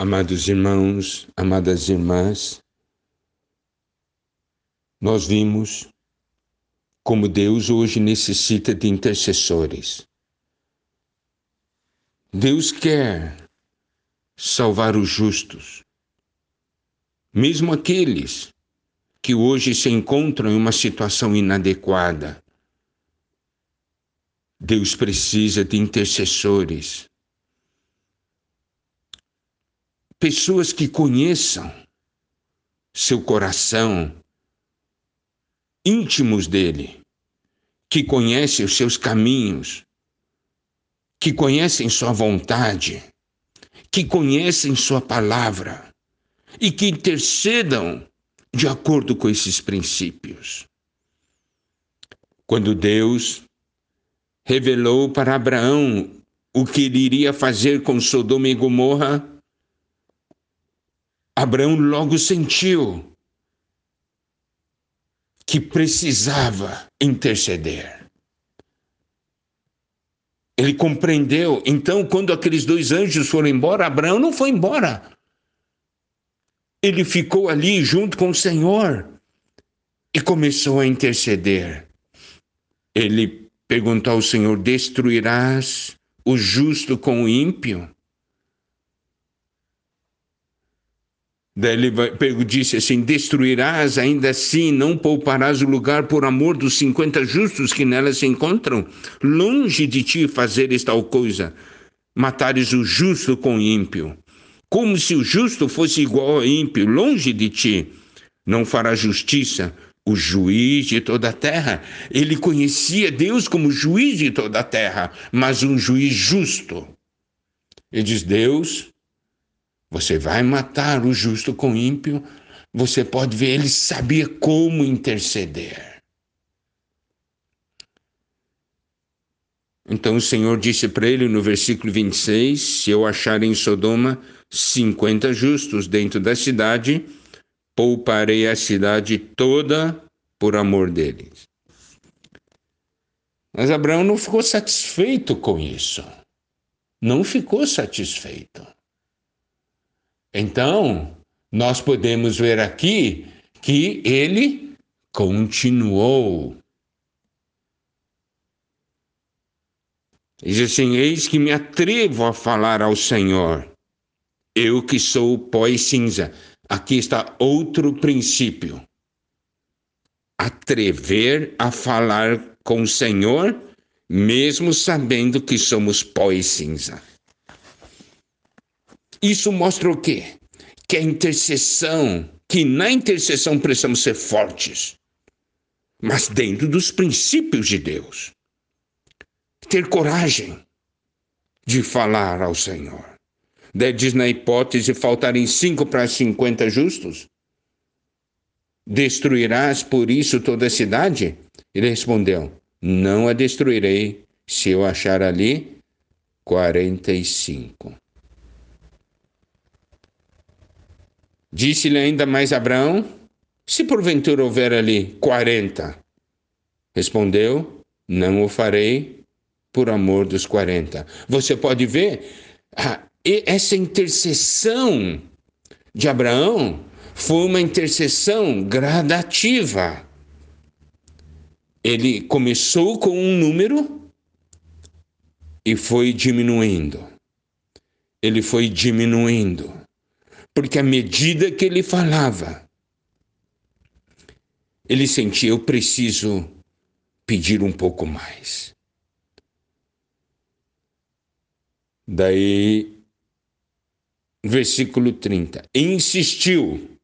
Amados irmãos, amadas irmãs, nós vimos como Deus hoje necessita de intercessores. Deus quer salvar os justos, mesmo aqueles que hoje se encontram em uma situação inadequada. Deus precisa de intercessores pessoas que conheçam seu coração, íntimos dele, que conhecem os seus caminhos, que conhecem sua vontade, que conhecem sua palavra e que intercedam de acordo com esses princípios. Quando Deus revelou para Abraão o que ele iria fazer com Sodoma e Gomorra, Abraão logo sentiu que precisava interceder. Ele compreendeu. Então, quando aqueles dois anjos foram embora, Abraão não foi embora. Ele ficou ali junto com o Senhor e começou a interceder. Ele perguntou ao Senhor: Destruirás o justo com o ímpio? Daí ele disse assim: Destruirás ainda assim, não pouparás o lugar por amor dos cinquenta justos que nela se encontram? Longe de ti fazeres tal coisa, matares o justo com o ímpio. Como se o justo fosse igual ao ímpio, longe de ti. Não fará justiça o juiz de toda a terra. Ele conhecia Deus como juiz de toda a terra, mas um juiz justo. Ele diz: Deus você vai matar o justo com o ímpio. Você pode ver, ele sabia como interceder. Então o Senhor disse para ele no versículo 26: Se eu achar em Sodoma 50 justos dentro da cidade, pouparei a cidade toda por amor deles. Mas Abraão não ficou satisfeito com isso. Não ficou satisfeito. Então, nós podemos ver aqui que ele continuou. Diz assim: Eis que me atrevo a falar ao Senhor, eu que sou pó e cinza. Aqui está outro princípio. Atrever a falar com o Senhor, mesmo sabendo que somos pó e cinza. Isso mostra o quê? Que a intercessão, que na intercessão precisamos ser fortes, mas dentro dos princípios de Deus. Ter coragem de falar ao Senhor. Daí diz na hipótese faltarem cinco para cinquenta justos. Destruirás por isso toda a cidade? Ele respondeu: Não a destruirei se eu achar ali quarenta e cinco. Disse-lhe ainda mais Abraão: Se porventura houver ali quarenta. Respondeu: Não o farei por amor dos quarenta. Você pode ver ah, essa intercessão de Abraão foi uma intercessão gradativa. Ele começou com um número e foi diminuindo. Ele foi diminuindo porque à medida que ele falava, ele sentia: eu preciso pedir um pouco mais. Daí, versículo 30, insistiu.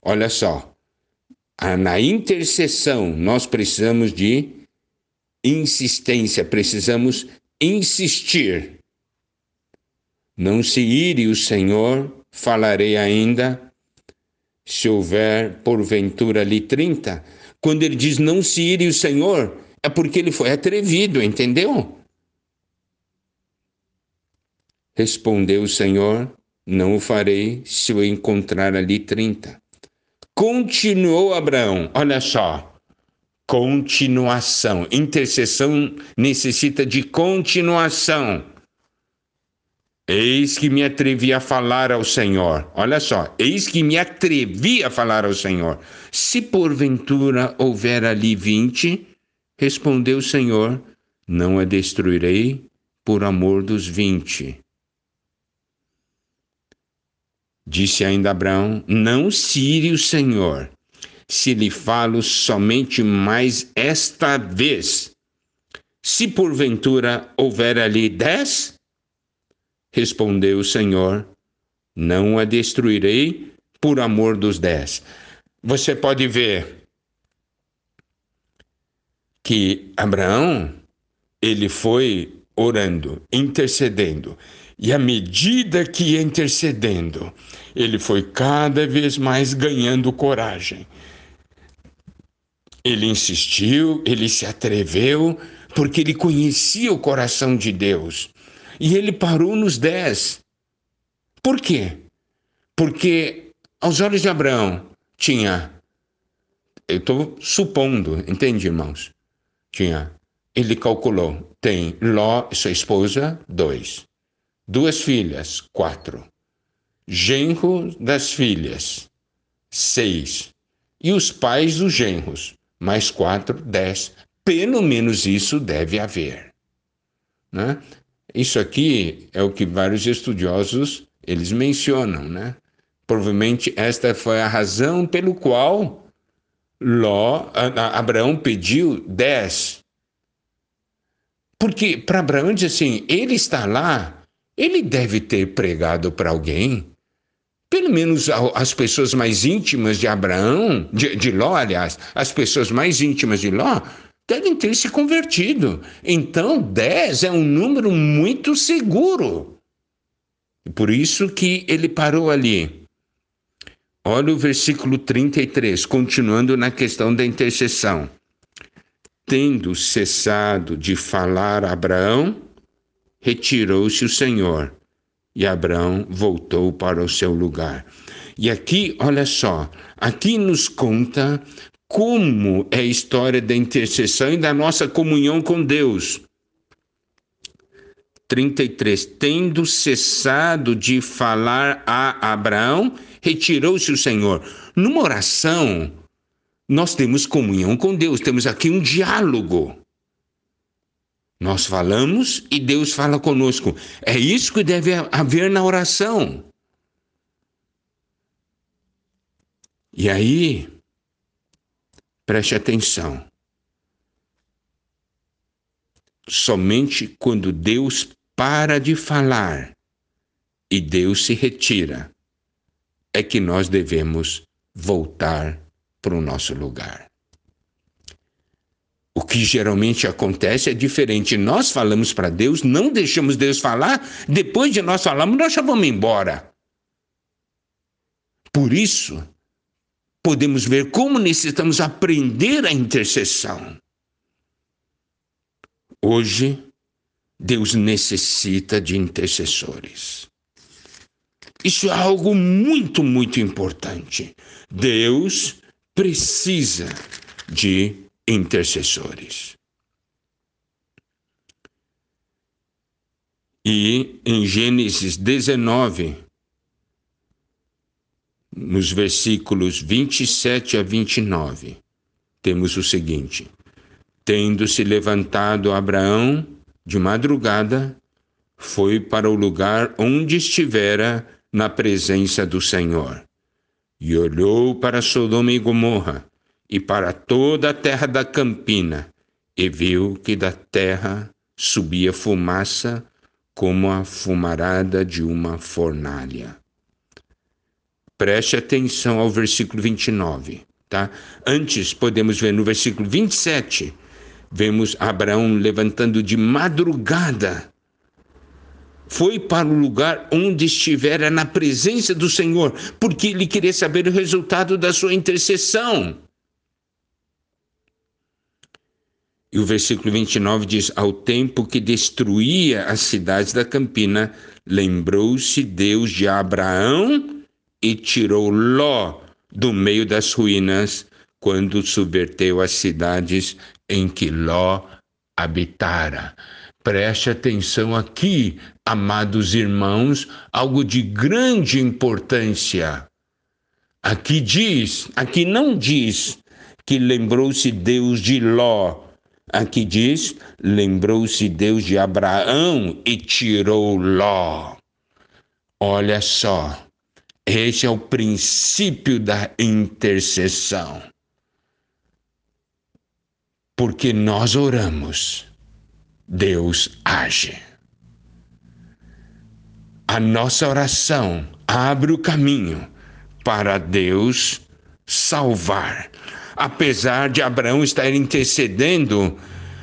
Olha só, na intercessão nós precisamos de insistência, precisamos insistir. Não se ire o Senhor falarei ainda, se houver porventura ali 30, quando ele diz não se ire o Senhor, é porque ele foi atrevido, entendeu? Respondeu o Senhor: Não o farei se eu encontrar ali 30. Continuou Abraão, olha só, continuação. Intercessão necessita de continuação. Eis que me atrevi a falar ao Senhor. Olha só, eis que me atrevi a falar ao Senhor. Se porventura houver ali vinte, respondeu o Senhor, não a destruirei por amor dos vinte. Disse ainda Abraão: Não cire o Senhor, se lhe falo somente mais esta vez. Se porventura houver ali dez, respondeu o Senhor, não a destruirei por amor dos dez. Você pode ver que Abraão, ele foi orando, intercedendo, e à medida que ia intercedendo, ele foi cada vez mais ganhando coragem. Ele insistiu, ele se atreveu, porque ele conhecia o coração de Deus. E ele parou nos dez. Por quê? Porque aos olhos de Abraão tinha, eu estou supondo, entende, irmãos? Tinha, ele calculou, tem Ló, sua esposa, dois. Duas filhas, quatro. Genro das filhas, seis. E os pais dos genros, mais quatro, dez. Pelo menos isso deve haver. Né? Isso aqui é o que vários estudiosos eles mencionam, né? Provavelmente esta foi a razão pelo qual Ló, Abraão pediu dez. Porque para Abraão diz assim, ele está lá, ele deve ter pregado para alguém. Pelo menos as pessoas mais íntimas de Abraão, de, de Ló, aliás, as pessoas mais íntimas de Ló, devem ter se convertido. Então, 10 é um número muito seguro. Por isso que ele parou ali. Olha o versículo 33, continuando na questão da intercessão. Tendo cessado de falar a Abraão, retirou-se o Senhor, e Abraão voltou para o seu lugar. E aqui, olha só, aqui nos conta como é a história da intercessão e da nossa comunhão com Deus. 33. Tendo cessado de falar a Abraão, retirou-se o Senhor. Numa oração, nós temos comunhão com Deus, temos aqui um diálogo. Nós falamos e Deus fala conosco. É isso que deve haver na oração. E aí, Preste atenção. Somente quando Deus para de falar e Deus se retira, é que nós devemos voltar para o nosso lugar. O que geralmente acontece é diferente. Nós falamos para Deus, não deixamos Deus falar, depois de nós falarmos, nós já vamos embora. Por isso, podemos ver como necessitamos aprender a intercessão. Hoje, Deus necessita de intercessores. Isso é algo muito, muito importante. Deus precisa de intercessores. E em Gênesis 19, nos versículos 27 a 29, temos o seguinte: Tendo-se levantado Abraão de madrugada, foi para o lugar onde estivera na presença do Senhor. E olhou para Sodoma e Gomorra e para toda a terra da campina, e viu que da terra subia fumaça como a fumarada de uma fornalha. Preste atenção ao versículo 29, tá? Antes, podemos ver no versículo 27, vemos Abraão levantando de madrugada. Foi para o lugar onde estivera na presença do Senhor, porque ele queria saber o resultado da sua intercessão. E o versículo 29 diz: Ao tempo que destruía as cidades da campina, lembrou-se Deus de Abraão e tirou Ló do meio das ruínas quando subverteu as cidades em que Ló habitara. Preste atenção aqui, amados irmãos, algo de grande importância. Aqui diz, aqui não diz que lembrou-se Deus de Ló. Aqui diz, lembrou-se Deus de Abraão e tirou Ló. Olha só, esse é o princípio da intercessão. Porque nós oramos, Deus age. A nossa oração abre o caminho para Deus salvar. Apesar de Abraão estar intercedendo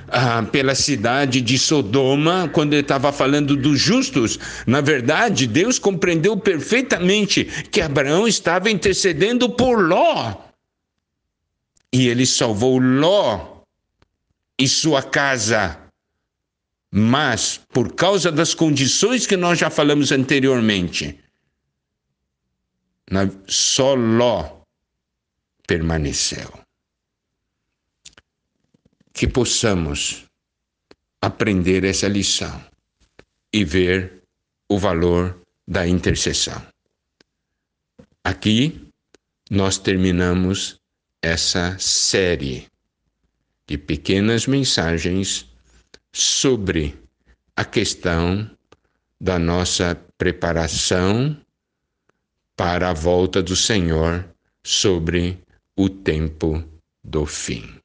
ah, pela cidade de Sodoma, quando ele estava falando dos justos, na verdade, Deus compreendeu perfeitamente que Abraão estava intercedendo por Ló. E ele salvou Ló e sua casa. Mas, por causa das condições que nós já falamos anteriormente, só Ló permaneceu. Que possamos aprender essa lição e ver o valor da intercessão. Aqui nós terminamos essa série de pequenas mensagens sobre a questão da nossa preparação para a volta do Senhor sobre o tempo do fim.